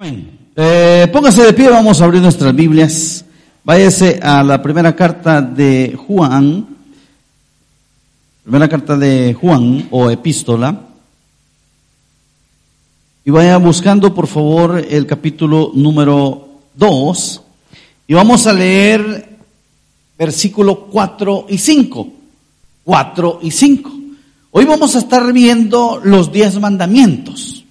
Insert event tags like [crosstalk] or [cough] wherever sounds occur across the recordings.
Eh, póngase de pie, vamos a abrir nuestras Biblias. Váyase a la primera carta de Juan, primera carta de Juan o epístola, y vaya buscando por favor el capítulo número 2, y vamos a leer versículo 4 y 5. 4 y 5. Hoy vamos a estar viendo los diez mandamientos.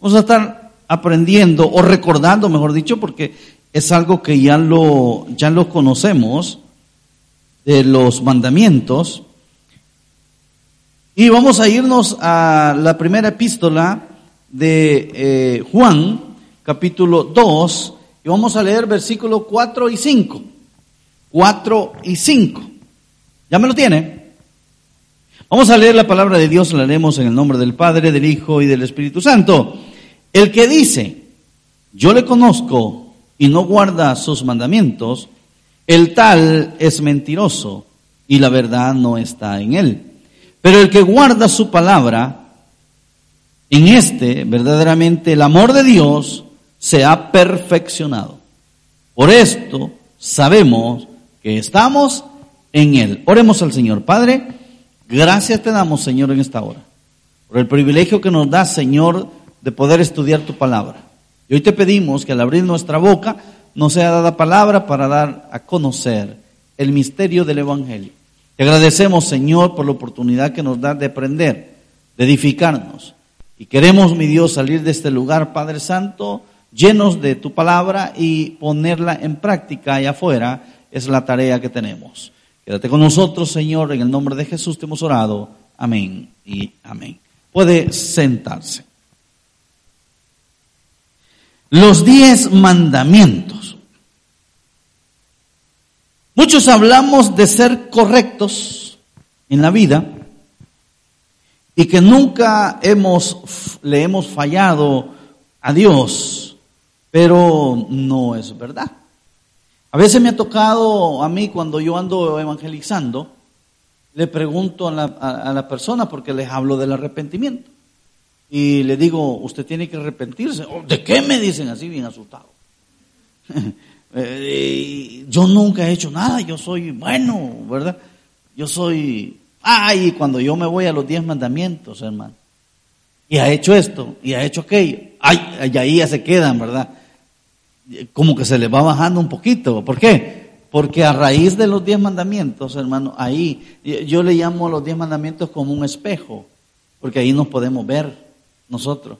Vamos a estar aprendiendo o recordando, mejor dicho, porque es algo que ya lo, ya lo conocemos de los mandamientos. Y vamos a irnos a la primera epístola de eh, Juan, capítulo 2, y vamos a leer versículos 4 y 5. 4 y 5. ¿Ya me lo tiene? Vamos a leer la palabra de Dios, la leemos en el nombre del Padre, del Hijo y del Espíritu Santo. El que dice, yo le conozco y no guarda sus mandamientos, el tal es mentiroso y la verdad no está en él. Pero el que guarda su palabra, en este verdaderamente el amor de Dios se ha perfeccionado. Por esto sabemos que estamos en Él. Oremos al Señor. Padre, gracias te damos, Señor, en esta hora. Por el privilegio que nos da, Señor, de poder estudiar tu palabra. Y hoy te pedimos que al abrir nuestra boca no sea dada palabra para dar a conocer el misterio del Evangelio. Te agradecemos, Señor, por la oportunidad que nos da de aprender, de edificarnos. Y queremos, mi Dios, salir de este lugar, Padre Santo, llenos de tu palabra y ponerla en práctica allá afuera. Es la tarea que tenemos. Quédate con nosotros, Señor, en el nombre de Jesús te hemos orado. Amén y amén. Puede sentarse. Los diez mandamientos. Muchos hablamos de ser correctos en la vida y que nunca hemos, le hemos fallado a Dios, pero no es verdad. A veces me ha tocado a mí cuando yo ando evangelizando, le pregunto a la, a la persona porque les hablo del arrepentimiento y le digo, usted tiene que arrepentirse. Oh, ¿De qué me dicen así bien asustado? [laughs] Eh, yo nunca he hecho nada, yo soy bueno, ¿verdad? Yo soy, ay, cuando yo me voy a los diez mandamientos, hermano, y ha hecho esto, y ha hecho aquello, ay, y ahí ya se quedan, ¿verdad? Como que se le va bajando un poquito. ¿Por qué? Porque a raíz de los diez mandamientos, hermano, ahí, yo le llamo a los diez mandamientos como un espejo, porque ahí nos podemos ver nosotros.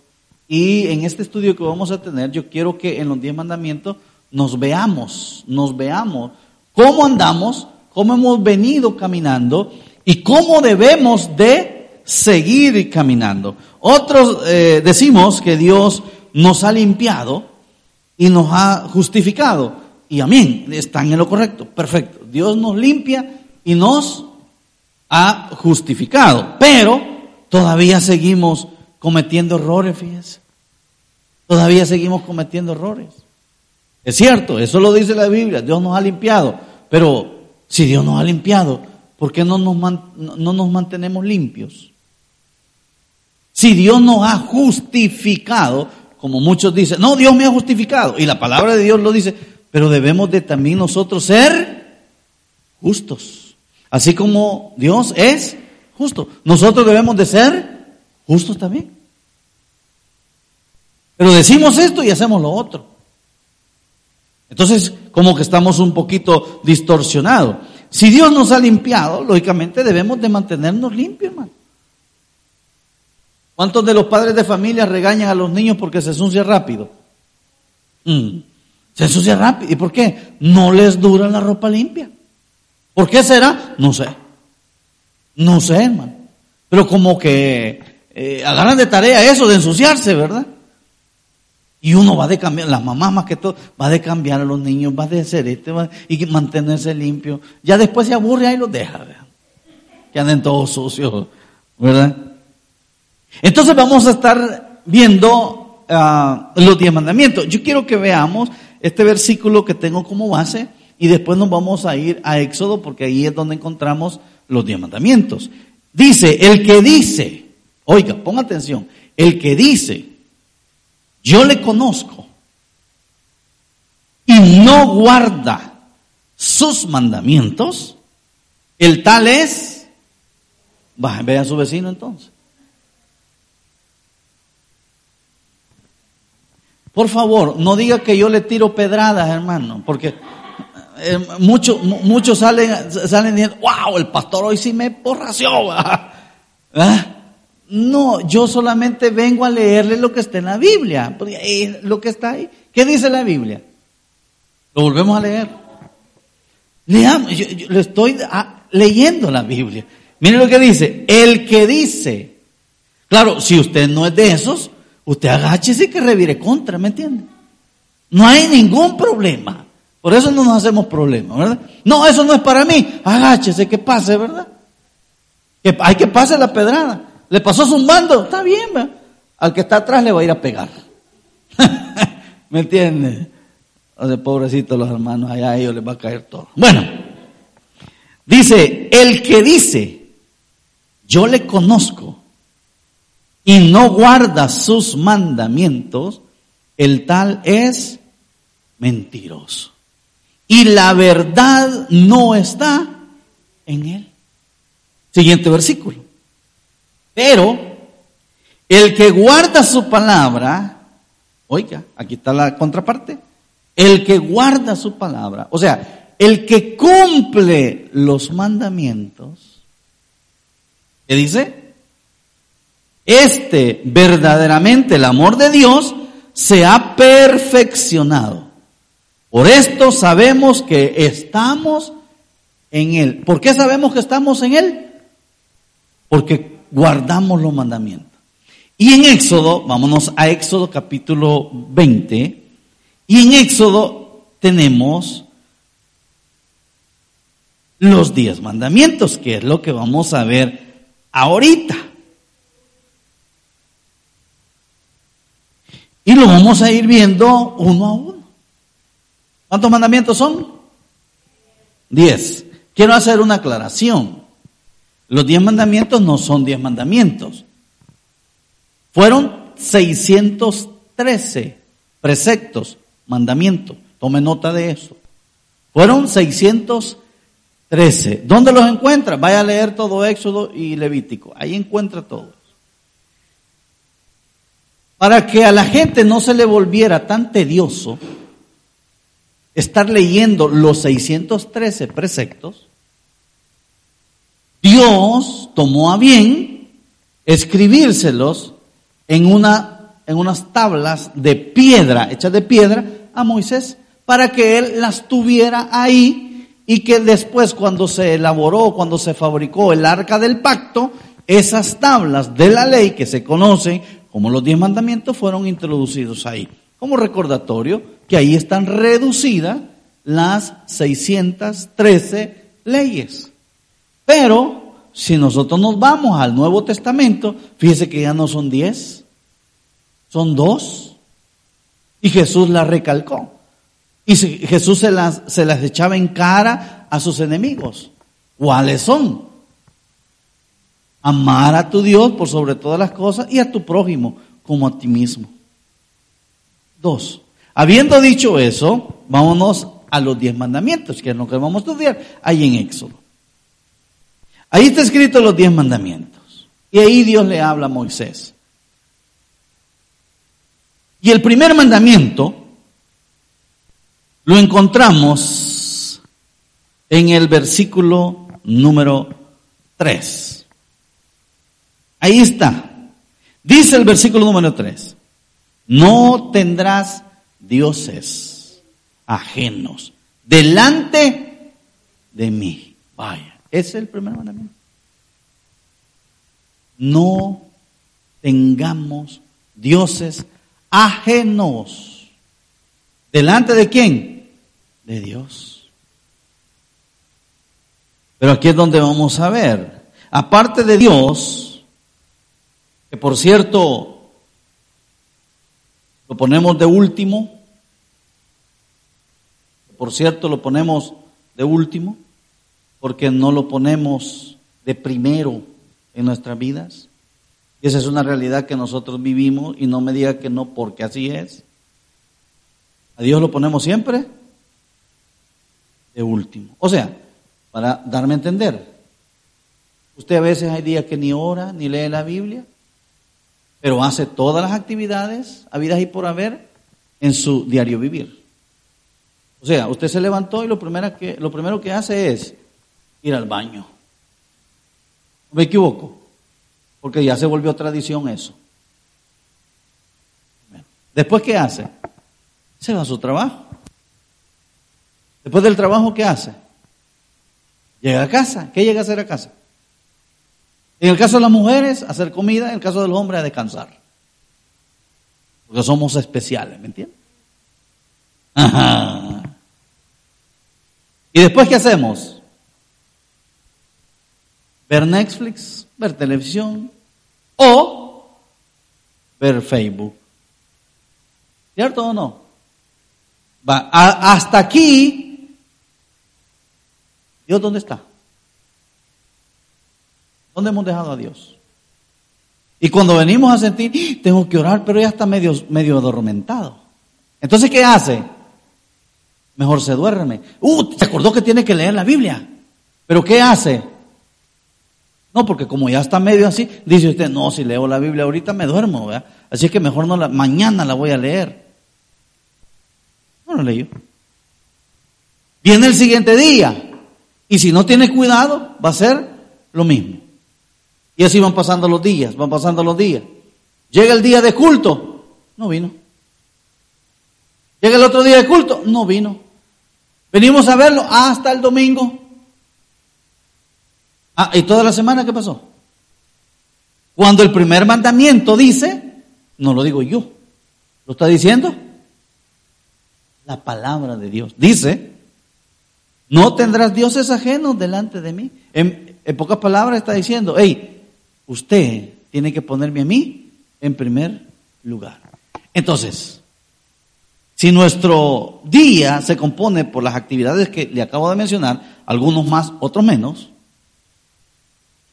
Y en este estudio que vamos a tener, yo quiero que en los diez mandamientos nos veamos, nos veamos cómo andamos, cómo hemos venido caminando y cómo debemos de seguir caminando. Otros eh, decimos que Dios nos ha limpiado y nos ha justificado. Y amén, están en lo correcto, perfecto. Dios nos limpia y nos ha justificado, pero todavía seguimos cometiendo errores, fíjense. Todavía seguimos cometiendo errores. Es cierto, eso lo dice la Biblia, Dios nos ha limpiado, pero si Dios nos ha limpiado, ¿por qué no nos, no nos mantenemos limpios? Si Dios nos ha justificado, como muchos dicen, no, Dios me ha justificado, y la palabra de Dios lo dice, pero debemos de también nosotros ser justos, así como Dios es justo. Nosotros debemos de ser justos también. Pero decimos esto y hacemos lo otro. Entonces, como que estamos un poquito distorsionados. Si Dios nos ha limpiado, lógicamente debemos de mantenernos limpios, hermano. ¿Cuántos de los padres de familia regañan a los niños porque se ensucia rápido? Mm. Se ensucia rápido. ¿Y por qué? No les dura la ropa limpia. ¿Por qué será? No sé. No sé, hermano. Pero como que eh, agarran de tarea eso de ensuciarse, ¿verdad? Y uno va de cambiar, las mamás más que todo, va de cambiar a los niños, va de hacer este, y mantenerse limpio. Ya después se aburre ahí los deja, ¿verdad? Que anden todos sucios, ¿verdad? Entonces vamos a estar viendo uh, los diez mandamientos. Yo quiero que veamos este versículo que tengo como base y después nos vamos a ir a Éxodo porque ahí es donde encontramos los diez mandamientos. Dice, el que dice, Oiga, ponga atención. El que dice, yo le conozco y no guarda sus mandamientos, el tal es, ve a su vecino entonces. Por favor, no diga que yo le tiro pedradas, hermano, porque eh, muchos muchos salen, salen diciendo, wow, el pastor hoy sí me porració. ¿Ah? [laughs] No, yo solamente vengo a leerle lo que está en la Biblia, porque lo que está ahí. ¿Qué dice la Biblia? Lo volvemos a leer. Leamos, yo, le estoy ah, leyendo la Biblia. Mire lo que dice, el que dice, claro, si usted no es de esos, usted agáchese que revire contra, ¿me entiende? No hay ningún problema. Por eso no nos hacemos problemas, ¿verdad? No, eso no es para mí. Agáchese, que pase, ¿verdad? Que hay que pase la pedrada. Le pasó zumbando, está bien. Al que está atrás le va a ir a pegar. [laughs] ¿Me entiende? O sea, pobrecitos los hermanos, allá a ellos les va a caer todo. Bueno, dice, el que dice, yo le conozco y no guarda sus mandamientos, el tal es mentiroso. Y la verdad no está en él. Siguiente versículo. Pero el que guarda su palabra, oiga, aquí está la contraparte, el que guarda su palabra, o sea, el que cumple los mandamientos, ¿qué dice? Este verdaderamente el amor de Dios se ha perfeccionado. Por esto sabemos que estamos en Él. ¿Por qué sabemos que estamos en Él? Porque guardamos los mandamientos. Y en Éxodo, vámonos a Éxodo capítulo 20, y en Éxodo tenemos los diez mandamientos, que es lo que vamos a ver ahorita. Y lo vamos a ir viendo uno a uno. ¿Cuántos mandamientos son? Diez. Quiero hacer una aclaración. Los diez mandamientos no son diez mandamientos. Fueron 613 preceptos, mandamientos. Tome nota de eso. Fueron 613. ¿Dónde los encuentra? Vaya a leer todo Éxodo y Levítico. Ahí encuentra todos. Para que a la gente no se le volviera tan tedioso estar leyendo los 613 preceptos, Dios tomó a bien escribírselos en, una, en unas tablas de piedra, hechas de piedra, a Moisés, para que él las tuviera ahí y que después cuando se elaboró, cuando se fabricó el arca del pacto, esas tablas de la ley que se conocen como los diez mandamientos fueron introducidos ahí. Como recordatorio que ahí están reducidas las 613 leyes. Pero si nosotros nos vamos al Nuevo Testamento, fíjese que ya no son 10, son dos. Y Jesús las recalcó. Y Jesús se las, se las echaba en cara a sus enemigos. ¿Cuáles son? Amar a tu Dios por sobre todas las cosas y a tu prójimo como a ti mismo. Dos. Habiendo dicho eso, vámonos a los diez mandamientos, que es lo que vamos a estudiar ahí en Éxodo. Ahí está escrito los diez mandamientos. Y ahí Dios le habla a Moisés. Y el primer mandamiento lo encontramos en el versículo número 3. Ahí está. Dice el versículo número 3, no tendrás dioses ajenos delante de mí. Vaya, es el primer mandamiento. No tengamos dioses ajenos. ¿Delante de quién? De Dios. Pero aquí es donde vamos a ver. Aparte de Dios, que por cierto lo ponemos de último, por cierto lo ponemos de último, porque no lo ponemos de primero en nuestras vidas. Y esa es una realidad que nosotros vivimos y no me diga que no porque así es. A Dios lo ponemos siempre de último. O sea, para darme a entender, usted a veces hay días que ni ora, ni lee la Biblia, pero hace todas las actividades habidas y por haber en su diario vivir. O sea, usted se levantó y lo primero que, lo primero que hace es ir al baño. ¿Me equivoco? Porque ya se volvió tradición eso. Después, ¿qué hace? Se va a su trabajo. Después del trabajo, ¿qué hace? Llega a casa. ¿Qué llega a hacer a casa? En el caso de las mujeres, hacer comida. En el caso de los hombres, a descansar. Porque somos especiales, ¿me entiendes? Ajá. ¿Y después qué hacemos? Ver Netflix, ver televisión o ver Facebook. ¿Cierto o no? Va, hasta aquí, ¿Dios dónde está? ¿Dónde hemos dejado a Dios? Y cuando venimos a sentir, ¡Ah! tengo que orar, pero ya está medio, medio adormentado. Entonces, ¿qué hace? Mejor se duerme. Uh, se acordó que tiene que leer la Biblia. Pero ¿qué hace? No, porque como ya está medio así, dice usted, no, si leo la Biblia ahorita me duermo, ¿verdad? Así que mejor no la, mañana la voy a leer. No la leyó. Viene el siguiente día. Y si no tiene cuidado, va a ser lo mismo. Y así van pasando los días, van pasando los días. Llega el día de culto, no vino. Llega el otro día de culto, no vino. Venimos a verlo hasta el domingo. Ah, ¿y toda la semana qué pasó? Cuando el primer mandamiento dice, no lo digo yo, ¿lo está diciendo? La palabra de Dios. Dice, no tendrás dioses ajenos delante de mí. En, en pocas palabras está diciendo, hey, usted tiene que ponerme a mí en primer lugar. Entonces, si nuestro día se compone por las actividades que le acabo de mencionar, algunos más, otros menos,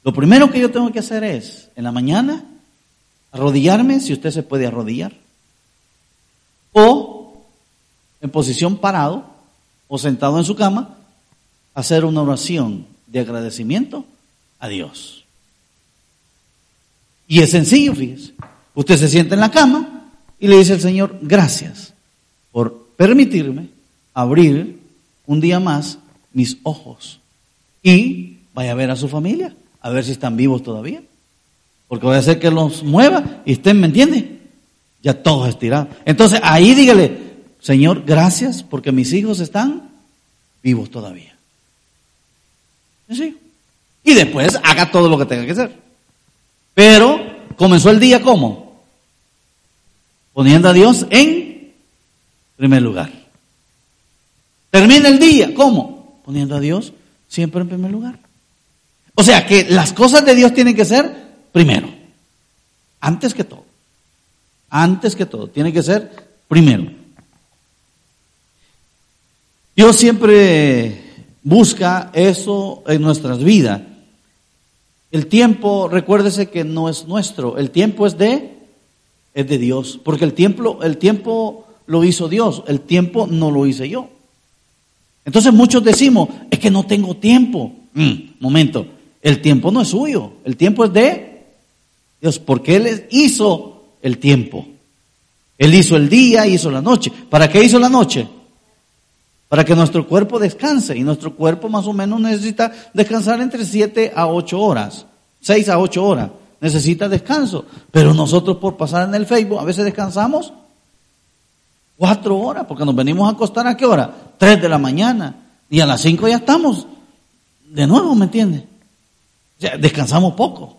lo primero que yo tengo que hacer es, en la mañana, arrodillarme, si usted se puede arrodillar, o en posición parado o sentado en su cama, hacer una oración de agradecimiento a Dios. Y es sencillo, fíjese. Usted se sienta en la cama y le dice al Señor, gracias por permitirme abrir un día más mis ojos y vaya a ver a su familia a ver si están vivos todavía. Porque voy a hacer que los mueva y estén, ¿me entiende? Ya todos estirados. Entonces ahí dígale, Señor, gracias porque mis hijos están vivos todavía. ¿Sí? Y después haga todo lo que tenga que hacer. Pero comenzó el día como? Poniendo a Dios en primer lugar. Termina el día, ¿cómo? Poniendo a Dios siempre en primer lugar. O sea que las cosas de Dios tienen que ser primero, antes que todo. Antes que todo, tiene que ser primero. Dios siempre busca eso en nuestras vidas. El tiempo, recuérdese que no es nuestro, el tiempo es de es de Dios, porque el tiempo el tiempo lo hizo Dios, el tiempo no lo hice yo. Entonces muchos decimos, es que no tengo tiempo. Mm, momento, el tiempo no es suyo, el tiempo es de Dios, porque Él hizo el tiempo. Él hizo el día, hizo la noche. ¿Para qué hizo la noche? Para que nuestro cuerpo descanse. Y nuestro cuerpo más o menos necesita descansar entre 7 a 8 horas. 6 a 8 horas. Necesita descanso. Pero nosotros por pasar en el Facebook a veces descansamos 4 horas. Porque nos venimos a acostar a qué hora? 3 de la mañana. Y a las 5 ya estamos. De nuevo, ¿me entiendes? Descansamos poco.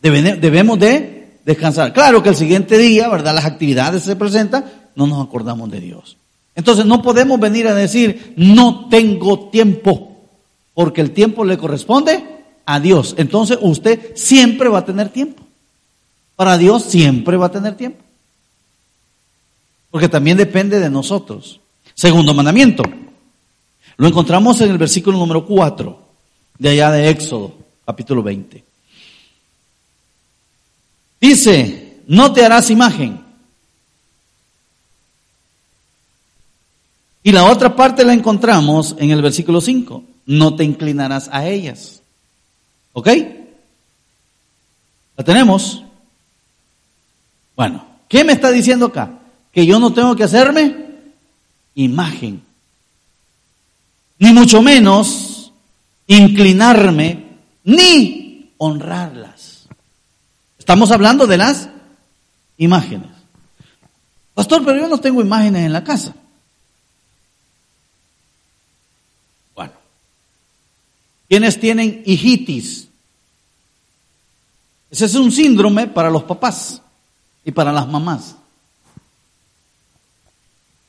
Debemos de descansar. Claro que el siguiente día, ¿verdad? Las actividades se presentan, no nos acordamos de Dios. Entonces no podemos venir a decir, no tengo tiempo, porque el tiempo le corresponde a Dios. Entonces usted siempre va a tener tiempo. Para Dios siempre va a tener tiempo. Porque también depende de nosotros. Segundo mandamiento. Lo encontramos en el versículo número 4 de allá de Éxodo capítulo 20. Dice, no te harás imagen. Y la otra parte la encontramos en el versículo 5. No te inclinarás a ellas. ¿Ok? ¿La tenemos? Bueno, ¿qué me está diciendo acá? Que yo no tengo que hacerme imagen. Ni mucho menos inclinarme, ni honrarlas. Estamos hablando de las imágenes. Pastor, pero yo no tengo imágenes en la casa. Bueno, ¿quiénes tienen hijitis? Ese es un síndrome para los papás y para las mamás.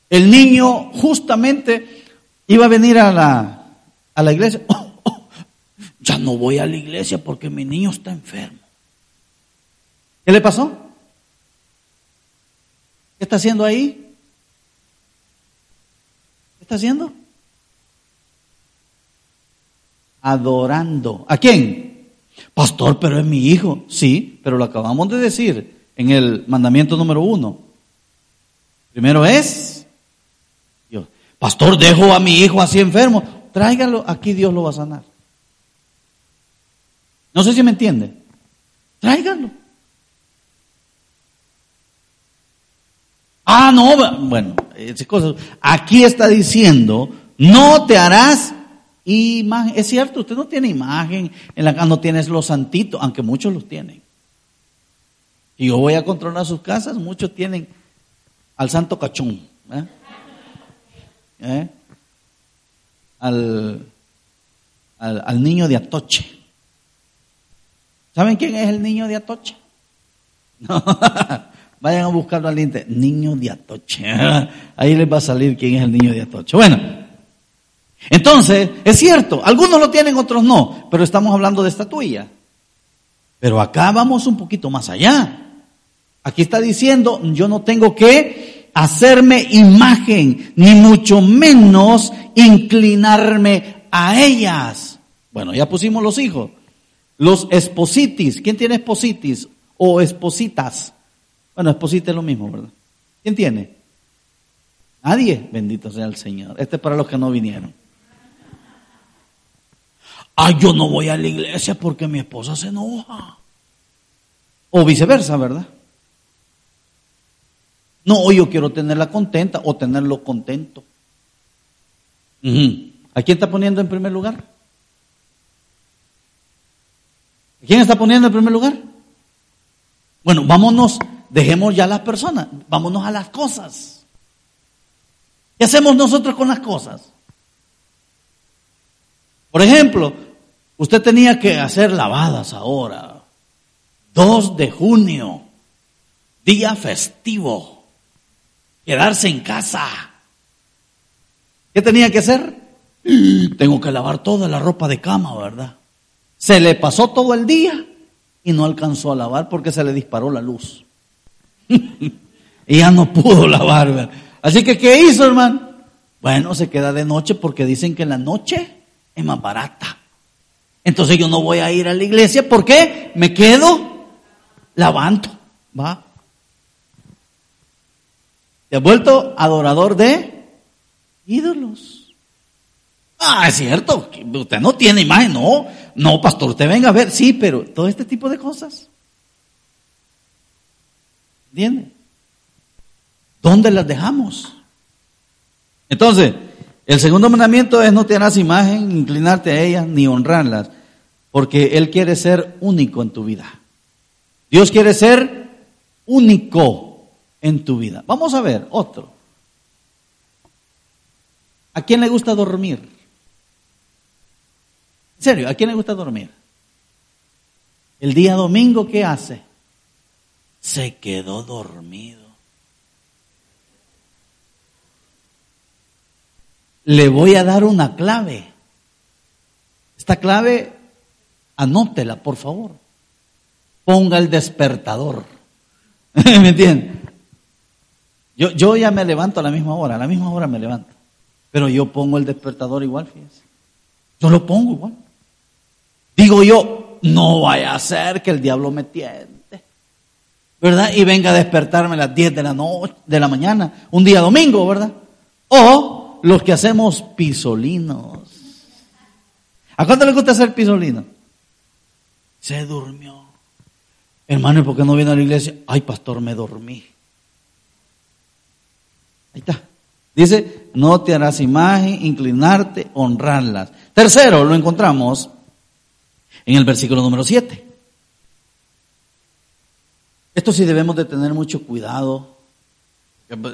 El niño justamente iba a venir a la, a la iglesia. Ya no voy a la iglesia porque mi niño está enfermo. ¿Qué le pasó? ¿Qué está haciendo ahí? ¿Qué está haciendo? Adorando. ¿A quién? Pastor, pero es mi hijo. Sí, pero lo acabamos de decir en el mandamiento número uno. Primero es, Dios. Pastor, dejo a mi hijo así enfermo. Tráigalo, aquí Dios lo va a sanar. No sé si me entiende. Tráigalo. Ah, no, bueno, aquí está diciendo, no te harás imagen. Es cierto, usted no tiene imagen, en la casa no tienes los santitos, aunque muchos los tienen. Y yo voy a controlar sus casas, muchos tienen al santo cachón, ¿eh? ¿Eh? Al, al, niño de Atoche. ¿Saben quién es el niño de Atoche? [laughs] No. Vayan a buscarlo al internet. Niño de Atoche. [laughs] Ahí les va a salir quién es el niño de Atoche. Bueno, entonces, es cierto, algunos lo tienen, otros no, pero estamos hablando de estatuilla. Pero acá vamos un poquito más allá. Aquí está diciendo, yo no tengo que hacerme imagen, ni mucho menos inclinarme a ellas. Bueno, ya pusimos los hijos. Los espositis. ¿Quién tiene espositis o espositas? Bueno, esposita es lo mismo, ¿verdad? ¿Quién tiene? Nadie. Bendito sea el Señor. Este es para los que no vinieron. Ah, yo no voy a la iglesia porque mi esposa se enoja. O viceversa, ¿verdad? No, yo quiero tenerla contenta o tenerlo contento. ¿A quién está poniendo en primer lugar? ¿A quién está poniendo en primer lugar? Bueno, vámonos Dejemos ya las personas, vámonos a las cosas. ¿Qué hacemos nosotros con las cosas? Por ejemplo, usted tenía que hacer lavadas ahora. 2 de junio, día festivo, quedarse en casa. ¿Qué tenía que hacer? Tengo que lavar toda la ropa de cama, ¿verdad? Se le pasó todo el día y no alcanzó a lavar porque se le disparó la luz. [laughs] y ya no pudo lavar. Así que, ¿qué hizo, hermano? Bueno, se queda de noche porque dicen que la noche es más barata. Entonces yo no voy a ir a la iglesia porque me quedo lavando. ¿Va? Te vuelto adorador de ídolos. Ah, es cierto, usted no tiene imagen, no, no, pastor, usted venga a ver, sí, pero todo este tipo de cosas. ¿Entiende? ¿Dónde las dejamos? Entonces, el segundo mandamiento es no te harás imagen, inclinarte a ellas ni honrarlas, porque Él quiere ser único en tu vida. Dios quiere ser único en tu vida. Vamos a ver otro. ¿A quién le gusta dormir? En serio, ¿a quién le gusta dormir? El día domingo, ¿qué hace? se quedó dormido. Le voy a dar una clave. Esta clave, anótela, por favor. Ponga el despertador. [laughs] ¿Me entienden? Yo, yo ya me levanto a la misma hora, a la misma hora me levanto. Pero yo pongo el despertador igual, fíjense. Yo lo pongo igual. Digo yo, no vaya a ser que el diablo me tiene. ¿verdad? Y venga a despertarme a las 10 de la noche, de la mañana, un día domingo, ¿verdad? O los que hacemos pisolinos. ¿A cuánto le gusta hacer pisolino? Se durmió. Hermano, ¿y por qué no viene a la iglesia? Ay, pastor, me dormí. Ahí está. Dice, no te harás imagen, inclinarte, honrarlas. Tercero, lo encontramos en el versículo número 7. Esto sí debemos de tener mucho cuidado,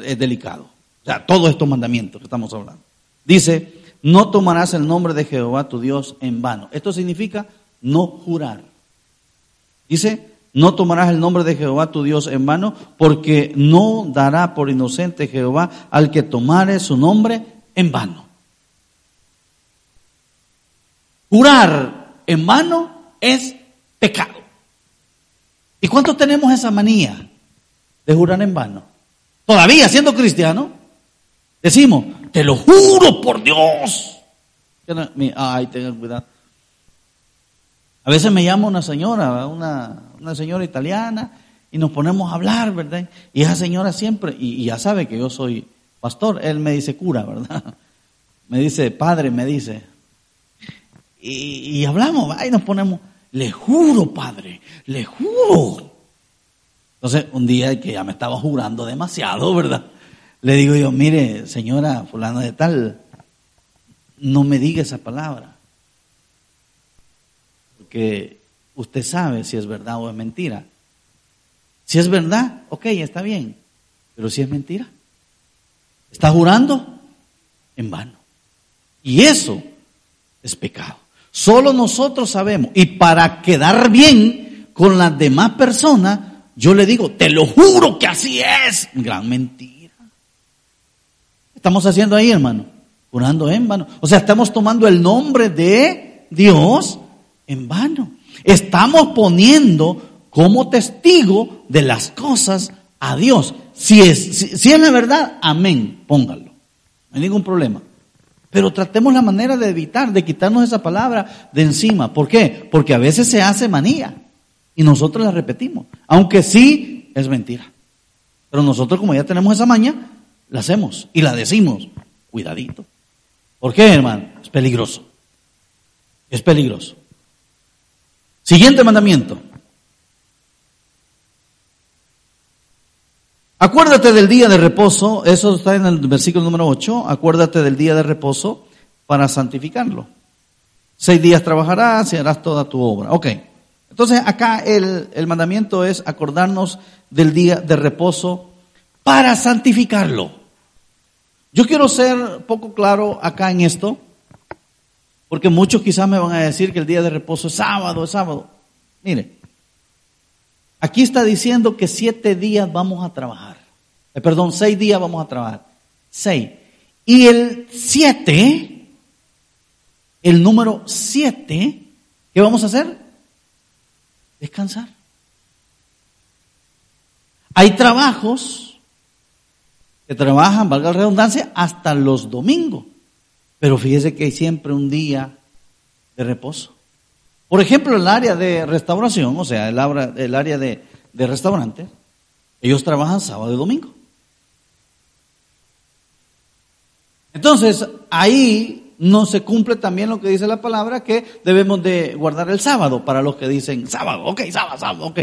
es delicado. O sea, todos estos mandamientos que estamos hablando. Dice, no tomarás el nombre de Jehová tu Dios en vano. Esto significa no jurar. Dice, no tomarás el nombre de Jehová tu Dios en vano, porque no dará por inocente Jehová al que tomare su nombre en vano. Jurar en vano es pecado. ¿Y cuántos tenemos esa manía de jurar en vano? Todavía siendo cristiano, decimos, te lo juro por Dios. Ay, tengan cuidado. A veces me llama una señora, una, una señora italiana, y nos ponemos a hablar, ¿verdad? Y esa señora siempre, y, ya sabe que yo soy pastor, él me dice cura, ¿verdad? [laughs] Me dice padre, me dice. Y, hablamos, ahí nos ponemos, le juro, padre, le juro. Entonces, un día que ya me estaba jurando demasiado, ¿verdad? Le digo yo, mire, señora fulana de tal, no me diga esa palabra que usted sabe si es verdad o es mentira. Si es verdad, ok, está bien. Pero si es mentira, está jurando en vano. Y eso es pecado. Solo nosotros sabemos. Y para quedar bien con las demás personas, yo le digo, te lo juro que así es. Gran mentira. Estamos haciendo ahí, hermano. Jurando en vano. O sea, estamos tomando el nombre de Dios en vano. Estamos poniendo como testigo de las cosas a Dios. Si es, si, es la verdad, amén, póngalo. No hay ningún problema. Pero tratemos la manera de evitar, de quitarnos esa palabra de encima. ¿Por qué? Porque a veces se hace manía y nosotros la repetimos. Aunque sí es mentira. Pero nosotros como ya tenemos esa maña, la hacemos y la decimos. Cuidadito. ¿Por qué, hermano? Es peligroso. Es peligroso. Siguiente mandamiento. Acuérdate del día de reposo, eso está en el versículo número 8, acuérdate del día de reposo para santificarlo. Seis días trabajarás y harás toda tu obra. Ok, entonces acá el, mandamiento es acordarnos del día de reposo para santificarlo. Yo quiero ser poco claro acá en esto, porque muchos quizás me van a decir que el día de reposo es sábado, es sábado. Mire, aquí está diciendo que siete días vamos a trabajar. Eh, perdón, seis días vamos a trabajar. Seis. Y el siete, el número siete, ¿qué vamos a hacer? Descansar. Hay trabajos que trabajan, valga la redundancia, hasta los domingos. Pero fíjese que hay siempre un día de reposo. Por ejemplo, el área de restauración, o sea, el, área de, de restaurantes, ellos trabajan sábado y domingo. Entonces, ahí no se cumple también lo que dice la palabra, que debemos de guardar el sábado, para los que dicen sábado, ok, sábado, sábado, ok.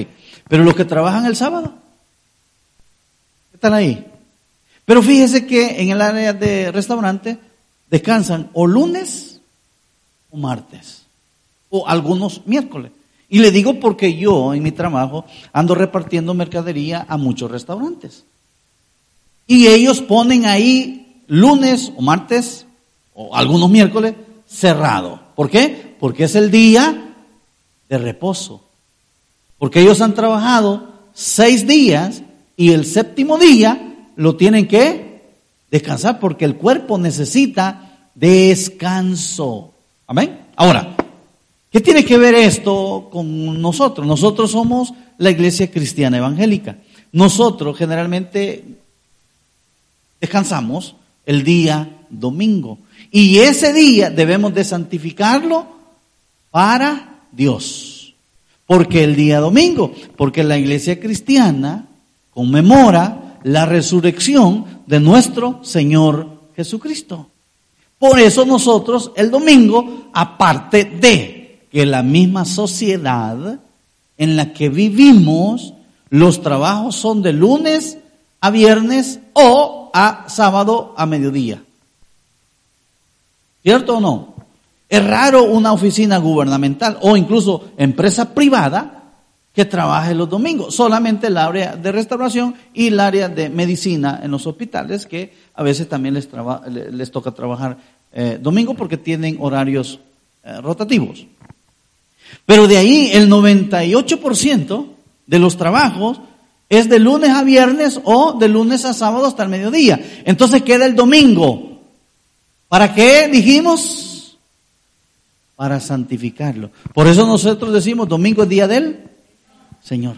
Pero los que trabajan el sábado, están ahí. Pero fíjese que en el área de restaurante descansan o lunes o martes, o algunos miércoles. Y le digo porque yo en mi trabajo ando repartiendo mercadería a muchos restaurantes. Y ellos ponen ahí lunes o martes o algunos miércoles cerrado. ¿Por qué? Porque es el día de reposo. Porque ellos han trabajado seis días y el séptimo día lo tienen que Descansar porque el cuerpo necesita descanso. Amén. Ahora, ¿qué tiene que ver esto con nosotros? Nosotros somos la iglesia cristiana evangélica. Nosotros generalmente descansamos el día domingo. Y ese día debemos de santificarlo para Dios. Porque el día domingo, porque la iglesia cristiana conmemora la resurrección de nuestro Señor Jesucristo. Por eso nosotros el domingo, aparte de que la misma sociedad en la que vivimos, los trabajos son de lunes a viernes o a sábado a mediodía. ¿Cierto o no? Es raro una oficina gubernamental o incluso empresa privada que trabaje los domingos. Solamente el área de restauración y el área de medicina en los hospitales, que a veces también les, toca trabajar eh, domingo porque tienen horarios eh, rotativos. Pero de ahí el 98% de los trabajos es de lunes a viernes o de lunes a sábado hasta el mediodía. Entonces queda el domingo. ¿Para qué dijimos? Para santificarlo. Por eso nosotros decimos domingo es día del Señor.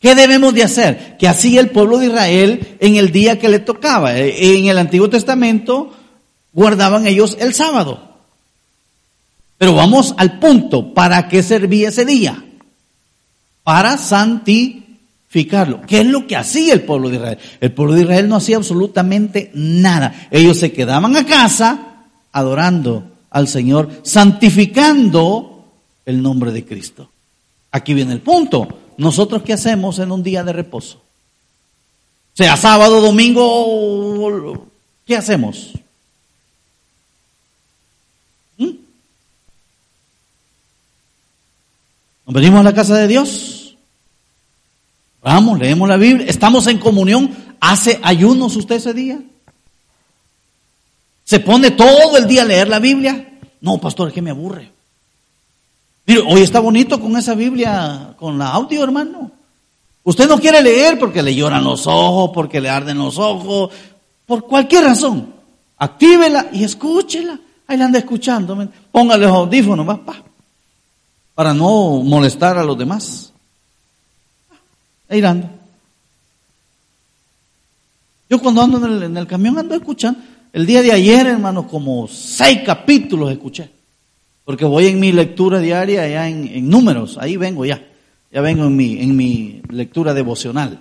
¿Qué debemos de hacer? Que así el pueblo de Israel en el día que le tocaba. En el Antiguo Testamento guardaban ellos el sábado. Pero vamos al punto. ¿Para qué servía ese día? Para santificarlo. ¿Qué es lo que hacía el pueblo de Israel? El pueblo de Israel no hacía absolutamente nada. Ellos se quedaban a casa adorando al Señor, santificando el nombre de Cristo. Aquí viene el punto. ¿Nosotros qué hacemos en un día de reposo? Sea sábado, domingo, ¿qué hacemos? ¿Nos venimos a la casa de Dios? Vamos, leemos la Biblia, estamos en comunión. ¿Hace ayunos usted ese día? ¿Se pone todo el día a leer la Biblia? No, pastor, es que me aburre. Mire, hoy está bonito con esa Biblia, con la audio, hermano. Usted no quiere leer porque le lloran los ojos, porque le arden los ojos, por cualquier razón. Actívela y escúchela. Ahí la anda escuchando. Póngale los audífonos, va, para no molestar a los demás. Ahí anda. Yo cuando ando en el, en el camión ando escuchando. El día de ayer, hermano, como seis capítulos escuché. Porque voy en mi lectura diaria ya en, números, ahí vengo ya. Ya vengo en mi, en mi lectura devocional,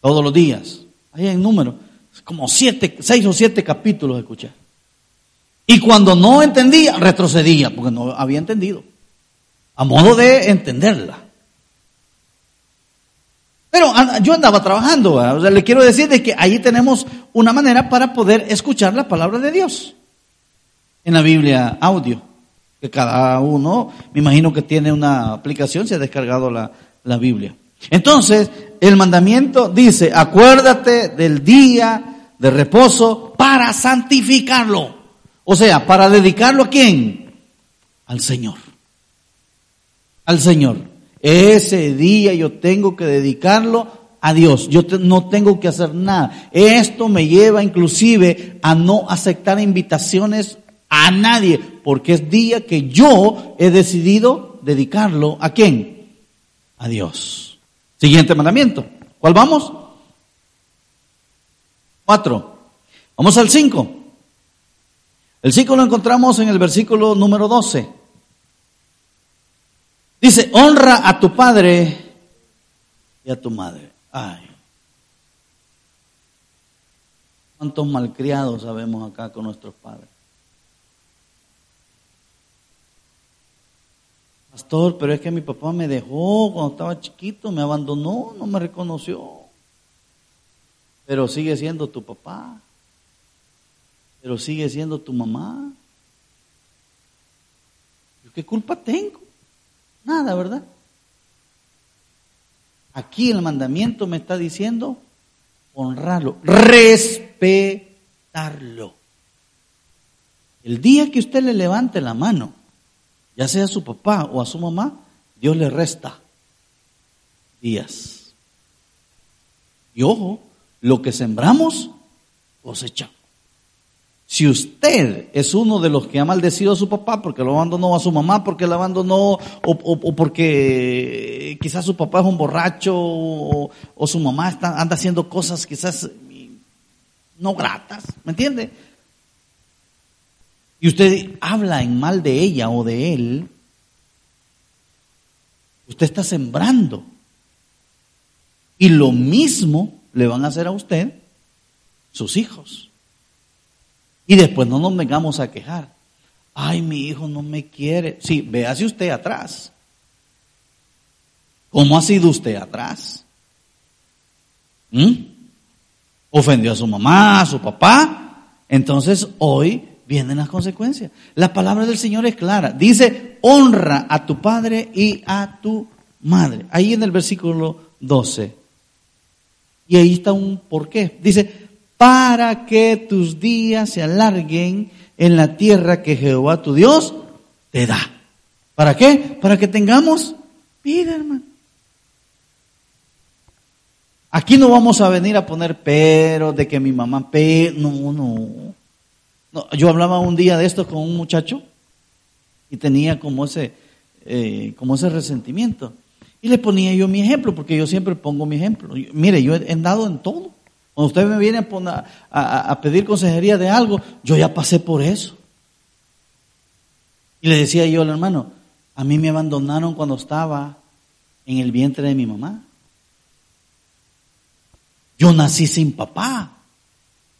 todos los días. Ahí en números, como siete, seis o siete capítulos escuché. Y cuando no entendía, retrocedía, porque no había entendido. A modo de entenderla. Pero yo andaba trabajando, o sea, le quiero decir de que ahí tenemos una manera para poder escuchar la palabra de Dios en la Biblia audio que cada uno, me imagino que tiene una aplicación, se ha descargado la, la Biblia. Entonces, el mandamiento dice, acuérdate del día de reposo para santificarlo. O sea, para dedicarlo a quién? Al Señor. Al Señor. Ese día yo tengo que dedicarlo a Dios. Yo no tengo que hacer nada. Esto me lleva inclusive a no aceptar invitaciones a nadie, porque es día que yo he decidido dedicarlo a quién? A Dios. Siguiente mandamiento. ¿Cuál vamos? Cuatro. Vamos al cinco. El cinco lo encontramos en el versículo número doce. Dice, honra a tu padre y a tu madre. Ay. ¿Cuántos malcriados sabemos acá con nuestros padres? Pastor, pero es que mi papá me dejó cuando estaba chiquito, me abandonó, no me reconoció. Pero sigue siendo tu papá. Pero sigue siendo tu mamá. qué culpa tengo? Nada, ¿verdad? Aquí el mandamiento me está diciendo honrarlo, respetarlo. El día que usted le levante la mano ya sea a su papá o a su mamá, Dios le resta días. Y ojo, lo que sembramos, cosechamos. Si usted es uno de los que ha maldecido a su papá porque lo abandonó, a su mamá porque lo abandonó, o, porque quizás su papá es un borracho, o, su mamá está, anda haciendo cosas quizás no gratas, ¿me entiende? y usted habla en mal de ella o de él, usted está sembrando. Y lo mismo le van a hacer a usted sus hijos. Y después no nos vengamos a quejar. Ay, mi hijo no me quiere. Sí, véase usted atrás. ¿Cómo ha sido usted atrás? ¿Mm? Ofendió a su mamá, a su papá. Entonces hoy vienen las consecuencias. La palabra del Señor es clara. Dice, honra a tu padre y a tu madre. Ahí en el versículo 12. Y ahí está un porqué. Dice, para que tus días se alarguen en la tierra que Jehová tu Dios te da. ¿Para qué? Para que tengamos vida, hermano. Aquí no vamos a venir a poner pero de que mi mamá pero, no, no. no. Yo hablaba un día de esto con un muchacho y tenía como ese, eh, como ese resentimiento. Y le ponía yo mi ejemplo, porque yo siempre pongo mi ejemplo. mire, yo he, dado en todo. Cuando usted me viene a, pedir consejería de algo, yo ya pasé por eso. Y le decía yo al hermano, a mí me abandonaron cuando estaba en el vientre de mi mamá. Yo nací sin papá,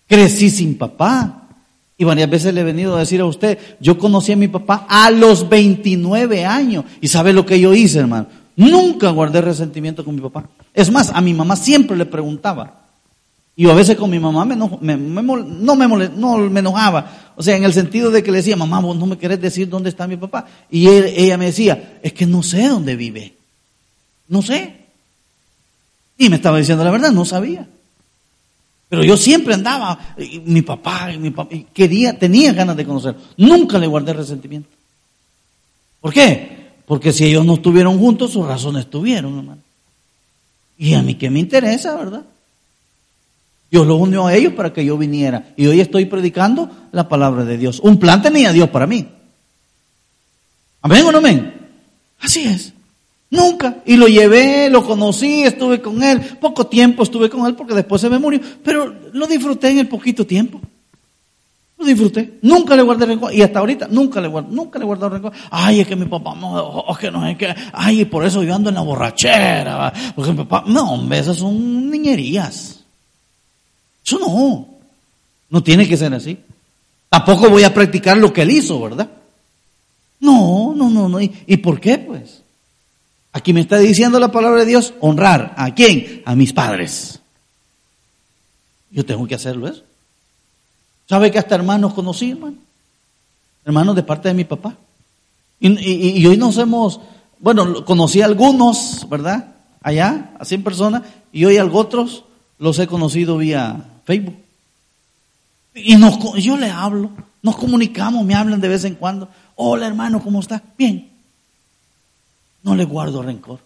crecí sin papá. Y varias veces le he venido a decir a usted, yo conocí a mi papá a los 29 años. ¿Y sabe lo que yo hice, hermano? Nunca guardé resentimiento con mi papá. Es más, a mi mamá siempre le preguntaba. Y yo a veces con mi mamá me no, me, no, me no me enojaba. O sea, en el sentido de que le decía, mamá, vos no me querés decir dónde está mi papá. Y ella me decía, es que no sé dónde vive. No sé. Y me estaba diciendo la verdad, no sabía. Pero yo siempre andaba, mi papá, mi papá, quería, tenía ganas de conocer. Nunca le guardé resentimiento. ¿Por qué? Porque si ellos no estuvieron juntos, sus razones tuvieron, hermano. Y a mí qué me interesa, ¿verdad? Dios lo unió a ellos para que yo viniera. Y hoy estoy predicando la palabra de Dios. Un plan tenía Dios para mí. ¿Amén o no amén? Así es. Nunca. Y lo llevé, lo conocí, estuve con él. Poco tiempo estuve con él porque después se me murió. Pero lo disfruté en el poquito tiempo. Lo disfruté. Nunca le guardé rencor. Y hasta ahorita nunca le guardé, nunca le he guardado rencor. Ay, es que mi papá no, es que no es que, ay, por eso yo ando en la borrachera. Porque mi papá, no, hombre, esas son niñerías. Eso no. No tiene que ser así. Tampoco voy a practicar lo que él hizo, ¿verdad? No, no, no, no. ¿Y por qué, pues? Aquí me está diciendo la palabra de Dios, honrar. ¿A quién? A mis padres. Yo tengo que hacerlo eso. ¿Sabe que hasta hermanos conocí, hermano? Hermanos de parte de mi papá. Y, hoy nos hemos, bueno, conocí a algunos, ¿verdad? Allá, a 100 personas, y hoy a otros los he conocido vía Facebook. Y nos, yo le hablo, nos comunicamos, me hablan de vez en cuando. Hola hermano, ¿cómo está? Bien no le guardo rencor.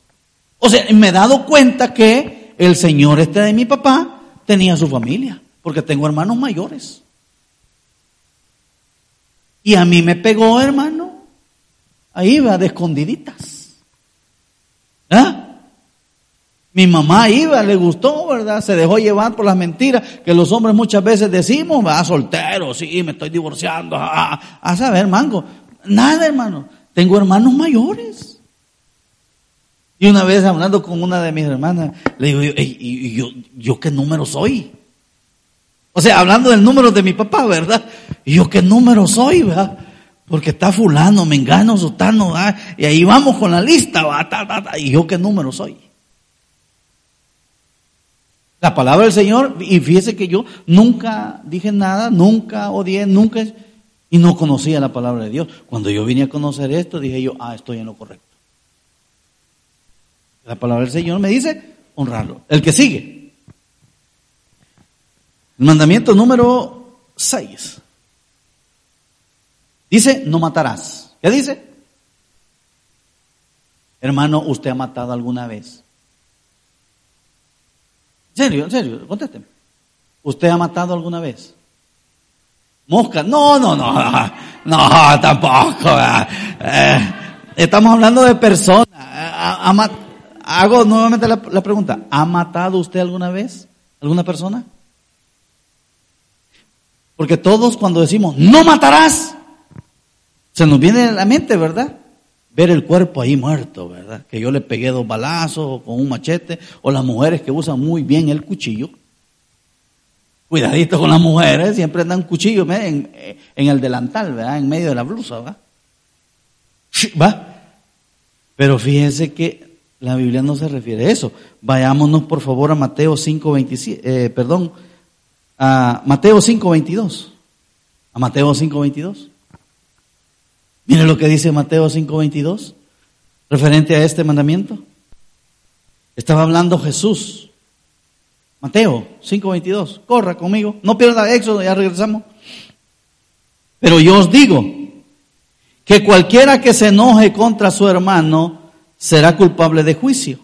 O sea, me he dado cuenta que el señor este de mi papá tenía su familia, porque tengo hermanos mayores. Y a mí me pegó, hermano, ahí iba de escondiditas. ¿Ah? Mi mamá iba, le gustó, ¿verdad? Se dejó llevar por las mentiras que los hombres muchas veces decimos, va, soltero, sí, me estoy divorciando, a saber, mango. Nada, hermano. Tengo hermanos mayores. Y una vez hablando con una de mis hermanas, le digo, ¿y yo, yo qué número soy? O sea, hablando del número de mi papá, ¿verdad? ¿Y yo qué número soy, verdad? Porque está fulano, mengano, sotano, ¿verdad? y ahí vamos con la lista, ¿verdad? y yo qué número soy. La palabra del Señor, y fíjese que yo nunca dije nada, nunca odié, nunca, y no conocía la palabra de Dios. Cuando yo vine a conocer esto, dije yo, ah, estoy en lo correcto. La palabra del Señor me dice honrarlo. El que sigue. El mandamiento número 6. Dice, no matarás. ¿Qué dice? Hermano, ¿usted ha matado alguna vez? ¿En serio? ¿En serio? Contésteme. ¿Usted ha matado alguna vez? Mosca. No, no, no. No, tampoco. Eh, estamos hablando de personas. Ha, Hago nuevamente la, pregunta, ¿ha matado usted alguna vez alguna persona? Porque todos cuando decimos, no matarás, se nos viene a la mente, ¿verdad? Ver el cuerpo ahí muerto, ¿verdad? Que yo le pegué dos balazos o con un machete, o las mujeres que usan muy bien el cuchillo. Cuidadito con las mujeres, siempre andan cuchillo en, el delantal, ¿verdad? En medio de la blusa, ¿va? ¿Va? Pero fíjense que la Biblia no se refiere a eso. Vayámonos por favor a Mateo 5, eh, perdón, a Mateo 5, 22. A Mateo 5, 22. Mire lo que dice Mateo 5, 22, referente a este mandamiento. Estaba hablando Jesús. Mateo 5:22. Corra conmigo. No pierda Éxodo, ya regresamos. Pero yo os digo que cualquiera que se enoje contra su hermano será culpable de juicio.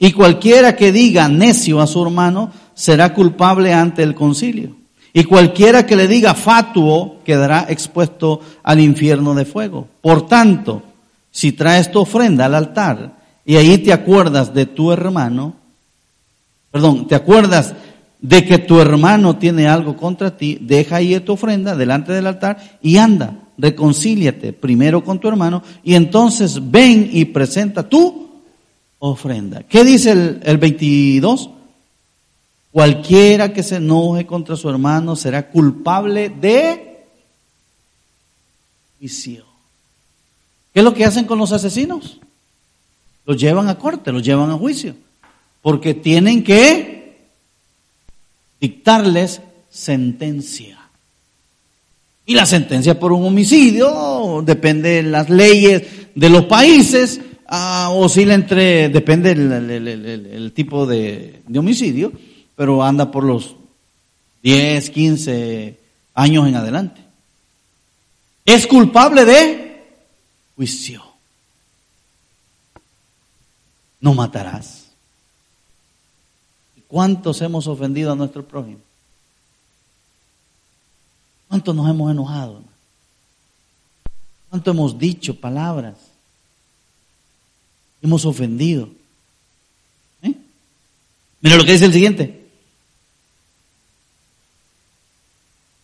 Y cualquiera que diga necio a su hermano será culpable ante el concilio. Y cualquiera que le diga fatuo quedará expuesto al infierno de fuego. Por tanto, si traes tu ofrenda al altar y ahí te acuerdas de tu hermano, perdón, te acuerdas de que tu hermano tiene algo contra ti, deja ahí tu ofrenda delante del altar y anda, reconcíliate primero con tu hermano y entonces ven y presenta tu ofrenda. ¿Qué dice el, el 22? Cualquiera que se enoje contra su hermano será culpable de juicio. ¿Qué es lo que hacen con los asesinos? Los llevan a corte, los llevan a juicio, porque tienen que dictarles sentencia. Y la sentencia por un homicidio depende de las leyes de los países, ah, oscila entre, depende el, tipo de, de, homicidio, pero anda por los 10, 15 años en adelante. Es culpable de juicio no matarás. ¿Cuántos hemos ofendido a nuestro prójimo? ¿Cuántos nos hemos enojado? ¿Cuánto hemos dicho palabras? Hemos ofendido. ¿Eh? Mira lo que dice el siguiente.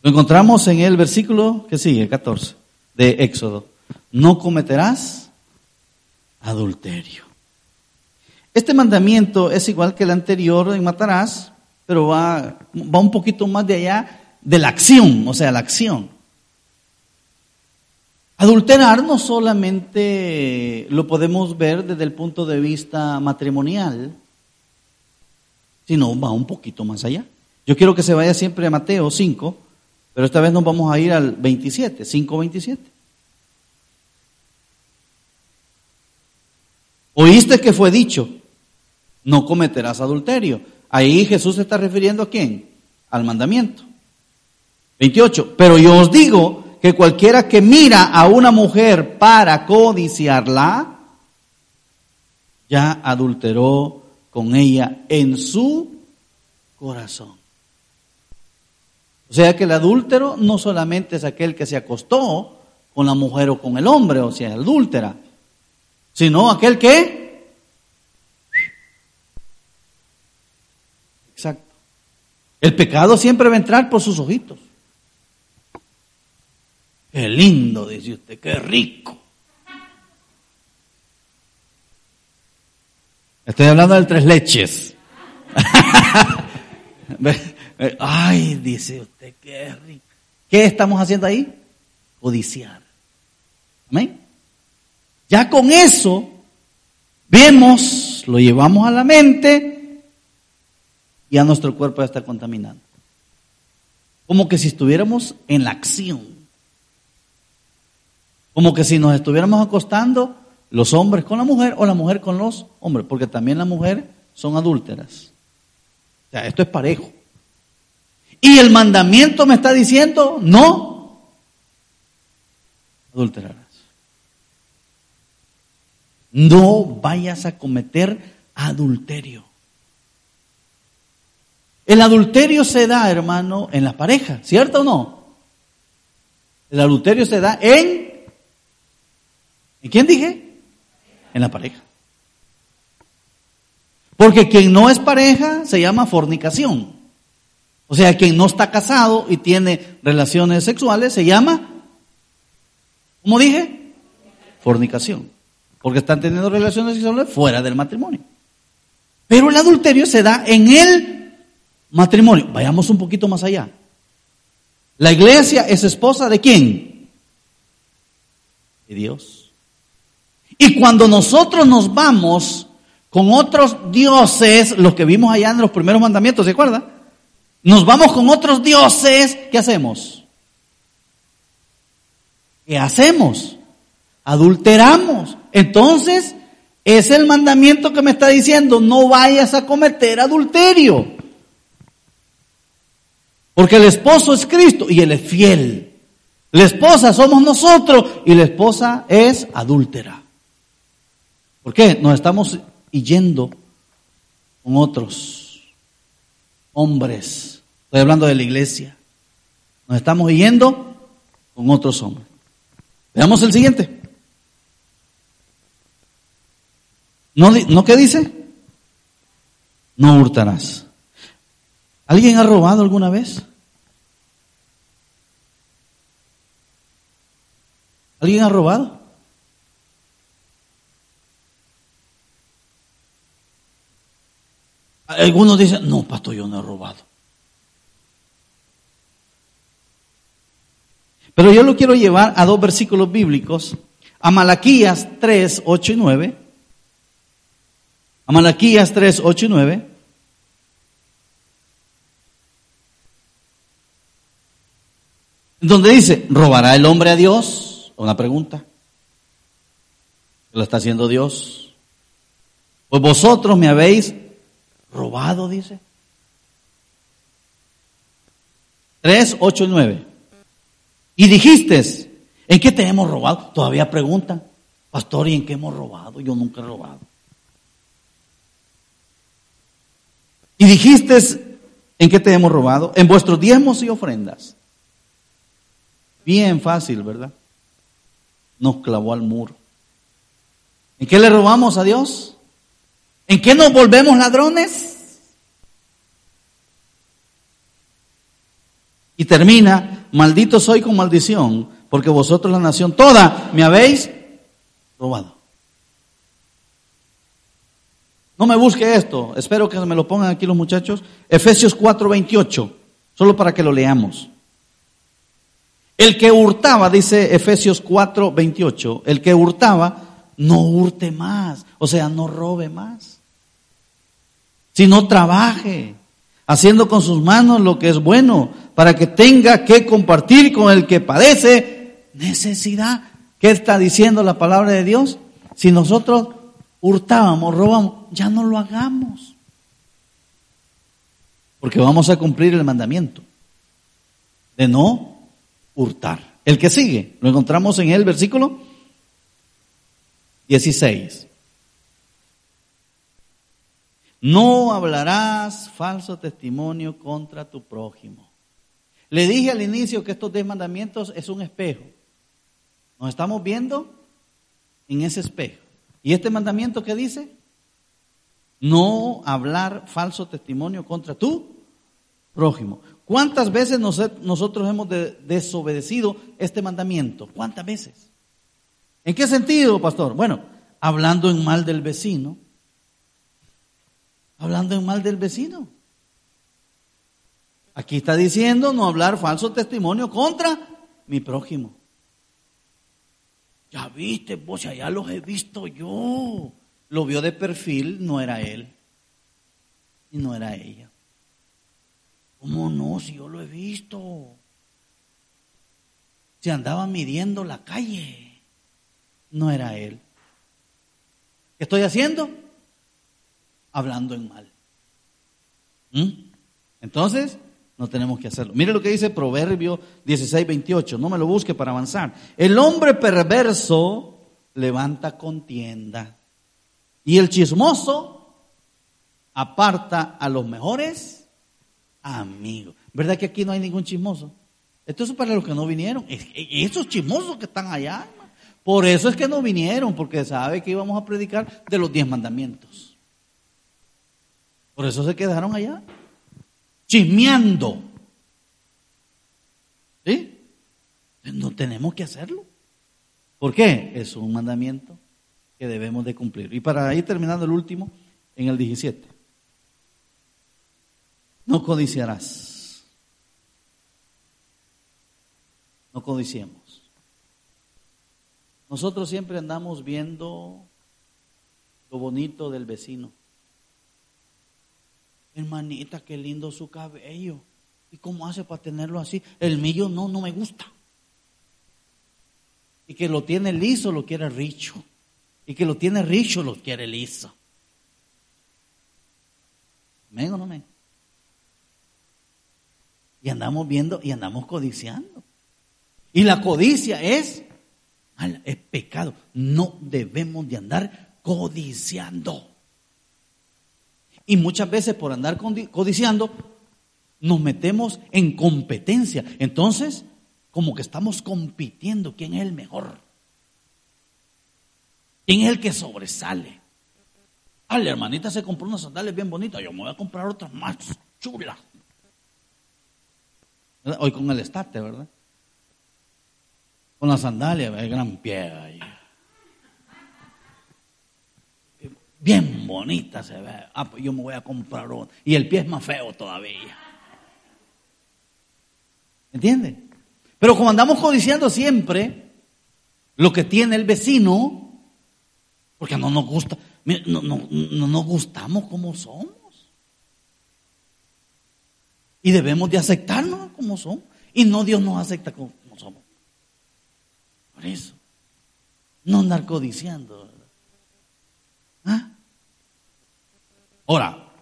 Lo encontramos en el versículo que sigue, 14, de Éxodo. No cometerás adulterio. Este mandamiento es igual que el anterior en matarás, pero va, va un poquito más de allá de la acción, o sea, la acción. Adulterar no solamente lo podemos ver desde el punto de vista matrimonial, sino va un poquito más allá. Yo quiero que se vaya siempre a Mateo 5, pero esta vez nos vamos a ir al 27, 5, 27. Oíste que fue dicho, no cometerás adulterio. Ahí Jesús se está refiriendo a quién? Al mandamiento. 28. Pero yo os digo que cualquiera que mira a una mujer para codiciarla, ya adulteró con ella en su corazón. O sea que el adúltero no solamente es aquel que se acostó con la mujer o con el hombre, o sea, adúltera, sino aquel que El pecado siempre va a entrar por sus ojitos. Qué lindo, dice usted, qué rico. Estoy hablando del tres leches. [laughs] Ay, dice usted, qué rico. ¿Qué estamos haciendo ahí? Codiciar. Amén. Ya con eso vemos, lo llevamos a la mente ya nuestro cuerpo ya está contaminado. Como que si estuviéramos en la acción. Como que si nos estuviéramos acostando los hombres con la mujer o la mujer con los hombres, porque también las mujeres son adúlteras. O sea, esto es parejo. Y el mandamiento me está diciendo, no adulterarás. No vayas a cometer adulterio. El adulterio se da, hermano, en la pareja, ¿cierto o no? El adulterio se da en... ¿En quién dije? En la pareja. Porque quien no es pareja se llama fornicación. O sea, quien no está casado y tiene relaciones sexuales se llama, ¿cómo dije? Fornicación. Porque están teniendo relaciones sexuales fuera del matrimonio. Pero el adulterio se da en el matrimonio. Vayamos un poquito más allá. La iglesia es esposa de quién? De Dios. Y cuando nosotros nos vamos con otros dioses, los que vimos allá en los primeros mandamientos, ¿se acuerda? Nos vamos con otros dioses, ¿qué hacemos? ¿Qué hacemos? Adulteramos. Entonces, es el mandamiento que me está diciendo, no vayas a cometer adulterio. Porque el esposo es Cristo y él es fiel. La esposa somos nosotros y la esposa es adúltera. ¿Por qué? Nos estamos yendo con otros hombres. Estoy hablando de la iglesia. Nos estamos yendo con otros hombres. Veamos el siguiente. ¿No, ¿No qué dice? No hurtarás. ¿Alguien ha robado alguna vez? ¿Alguien ha robado? Algunos dicen, no, pastor, yo no he robado. Pero yo lo quiero llevar a dos versículos bíblicos, a Malaquías 3, 8 y 9. A Malaquías 3, 8 y 9. Donde dice, ¿robará el hombre a Dios? Una pregunta. ¿Lo está haciendo Dios? Pues vosotros me habéis robado, dice. 3, 8 y 9. Y dijiste, ¿en qué te hemos robado? Todavía preguntan, pastor, ¿y en qué hemos robado? Yo nunca he robado. Y dijiste, ¿en qué te hemos robado? En vuestros diezmos y ofrendas. Bien fácil, ¿verdad? Nos clavó al muro. ¿En qué le robamos a Dios? ¿En qué nos volvemos ladrones? Y termina, maldito soy con maldición, porque vosotros la nación toda me habéis robado. No me busque esto, espero que me lo pongan aquí los muchachos. Efesios 4:28, solo para que lo leamos. El que hurtaba, dice Efesios 4:28, el que hurtaba, no hurte más, o sea, no robe más, sino trabaje, haciendo con sus manos lo que es bueno, para que tenga que compartir con el que padece necesidad. ¿Qué está diciendo la palabra de Dios? Si nosotros hurtábamos, robamos, ya no lo hagamos. Porque vamos a cumplir el mandamiento de no hurtar. El que sigue, lo encontramos en el versículo 16. No hablarás falso testimonio contra tu prójimo. Le dije al inicio que estos diez mandamientos es un espejo. Nos estamos viendo en ese espejo. ¿Y este mandamiento qué dice? No hablar falso testimonio contra tu prójimo. ¿Cuántas veces nosotros hemos desobedecido este mandamiento? ¿Cuántas veces? ¿En qué sentido, pastor? Bueno, hablando en mal del vecino. Hablando en mal del vecino. Aquí está diciendo no hablar falso testimonio contra mi prójimo. Ya viste, vos, ya los he visto yo. Lo vio de perfil, no era él. Y no era ella. ¿Cómo no? Si yo lo he visto. Se andaba midiendo la calle. No era él. ¿Qué estoy haciendo? Hablando en mal. ¿Mm? Entonces, no tenemos que hacerlo. Mire lo que dice Proverbio 16, 28. No me lo busque para avanzar. El hombre perverso levanta contienda. Y el chismoso aparta a los mejores amigos. ¿Verdad que aquí no hay ningún chismoso? Esto es para los que no vinieron. Esos chismosos que están allá. Por eso es que no vinieron, porque sabe que íbamos a predicar de los diez mandamientos. Por eso se quedaron allá chismeando. ¿Sí? No tenemos que hacerlo. ¿Por qué? Es un mandamiento que debemos de cumplir. Y para ir terminando el último, en el 17. No codiciarás. No codiciemos. Nosotros siempre andamos viendo lo bonito del vecino. Hermanita, qué lindo su cabello. ¿Y cómo hace para tenerlo así? El mío no, no me gusta. Y que lo tiene liso lo quiere richo. Y que lo tiene richo lo quiere liso. ¿Me o no me? Y andamos viendo y andamos codiciando. Y la codicia es, es pecado. No debemos de andar codiciando. Y muchas veces por andar codiciando nos metemos en competencia. Entonces, como que estamos compitiendo quién es el mejor. ¿Quién es el que sobresale? Ah, la hermanita se compró unas sandalias bien bonitas, yo me voy a comprar otras más chulas. Hoy con el estate, ¿verdad? Con la sandalia, el gran pie ahí. Bien bonita se ve. Ah, pues yo me voy a comprar uno. Y el pie es más feo todavía. ¿Entiende? Pero como andamos codiciando siempre lo que tiene el vecino, porque no nos gusta, no, no, no nos gustamos como somos. Y debemos de aceptarnos como somos. Y no Dios nos acepta como, somos. Por eso. No andar codiciando. ¿Ah? Ahora,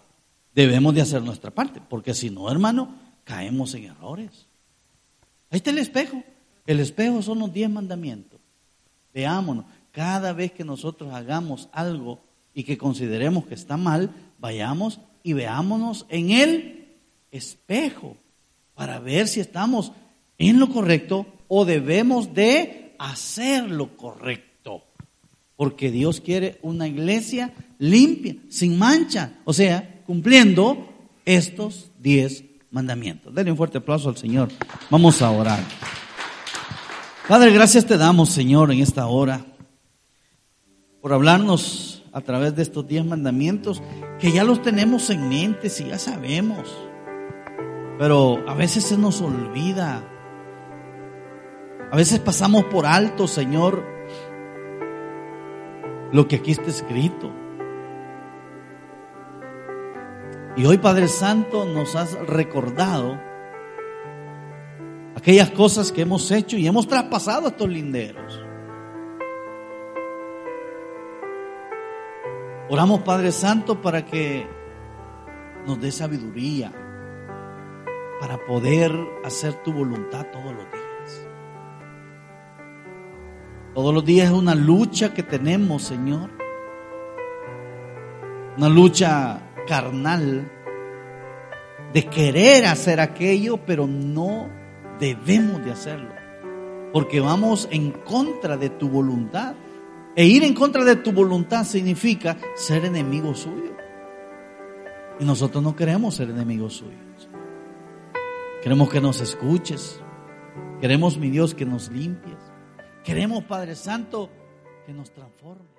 debemos de hacer nuestra parte, porque si no, hermano, caemos en errores. Ahí está el espejo. El espejo son los diez mandamientos. Veámonos, cada vez que nosotros hagamos algo y que consideremos que está mal, vayamos y veámonos en el espejo para ver si estamos en lo correcto o debemos de hacer lo correcto. Porque Dios quiere una iglesia limpia, sin mancha, o sea, cumpliendo estos diez mandamientos. Denle un fuerte aplauso al Señor. Vamos a orar. Padre, gracias te damos, Señor, en esta hora, por hablarnos a través de estos diez mandamientos, que ya los tenemos en mente, si ya sabemos pero a veces se nos olvida. A veces pasamos por alto, Señor, lo que aquí está escrito. Y hoy, Padre Santo, nos has recordado aquellas cosas que hemos hecho y hemos traspasado estos linderos. Oramos, Padre Santo, para que nos dé sabiduría para poder hacer tu voluntad todos los días. Todos los días es una lucha que tenemos, Señor. Una lucha carnal de querer hacer aquello, pero no debemos de hacerlo. Porque vamos en contra de tu voluntad. E ir en contra de tu voluntad significa ser enemigo suyo. Y nosotros no queremos ser enemigos suyos. Queremos que nos escuches. Queremos, mi Dios, que nos limpies. Queremos, Padre Santo, que nos transformes.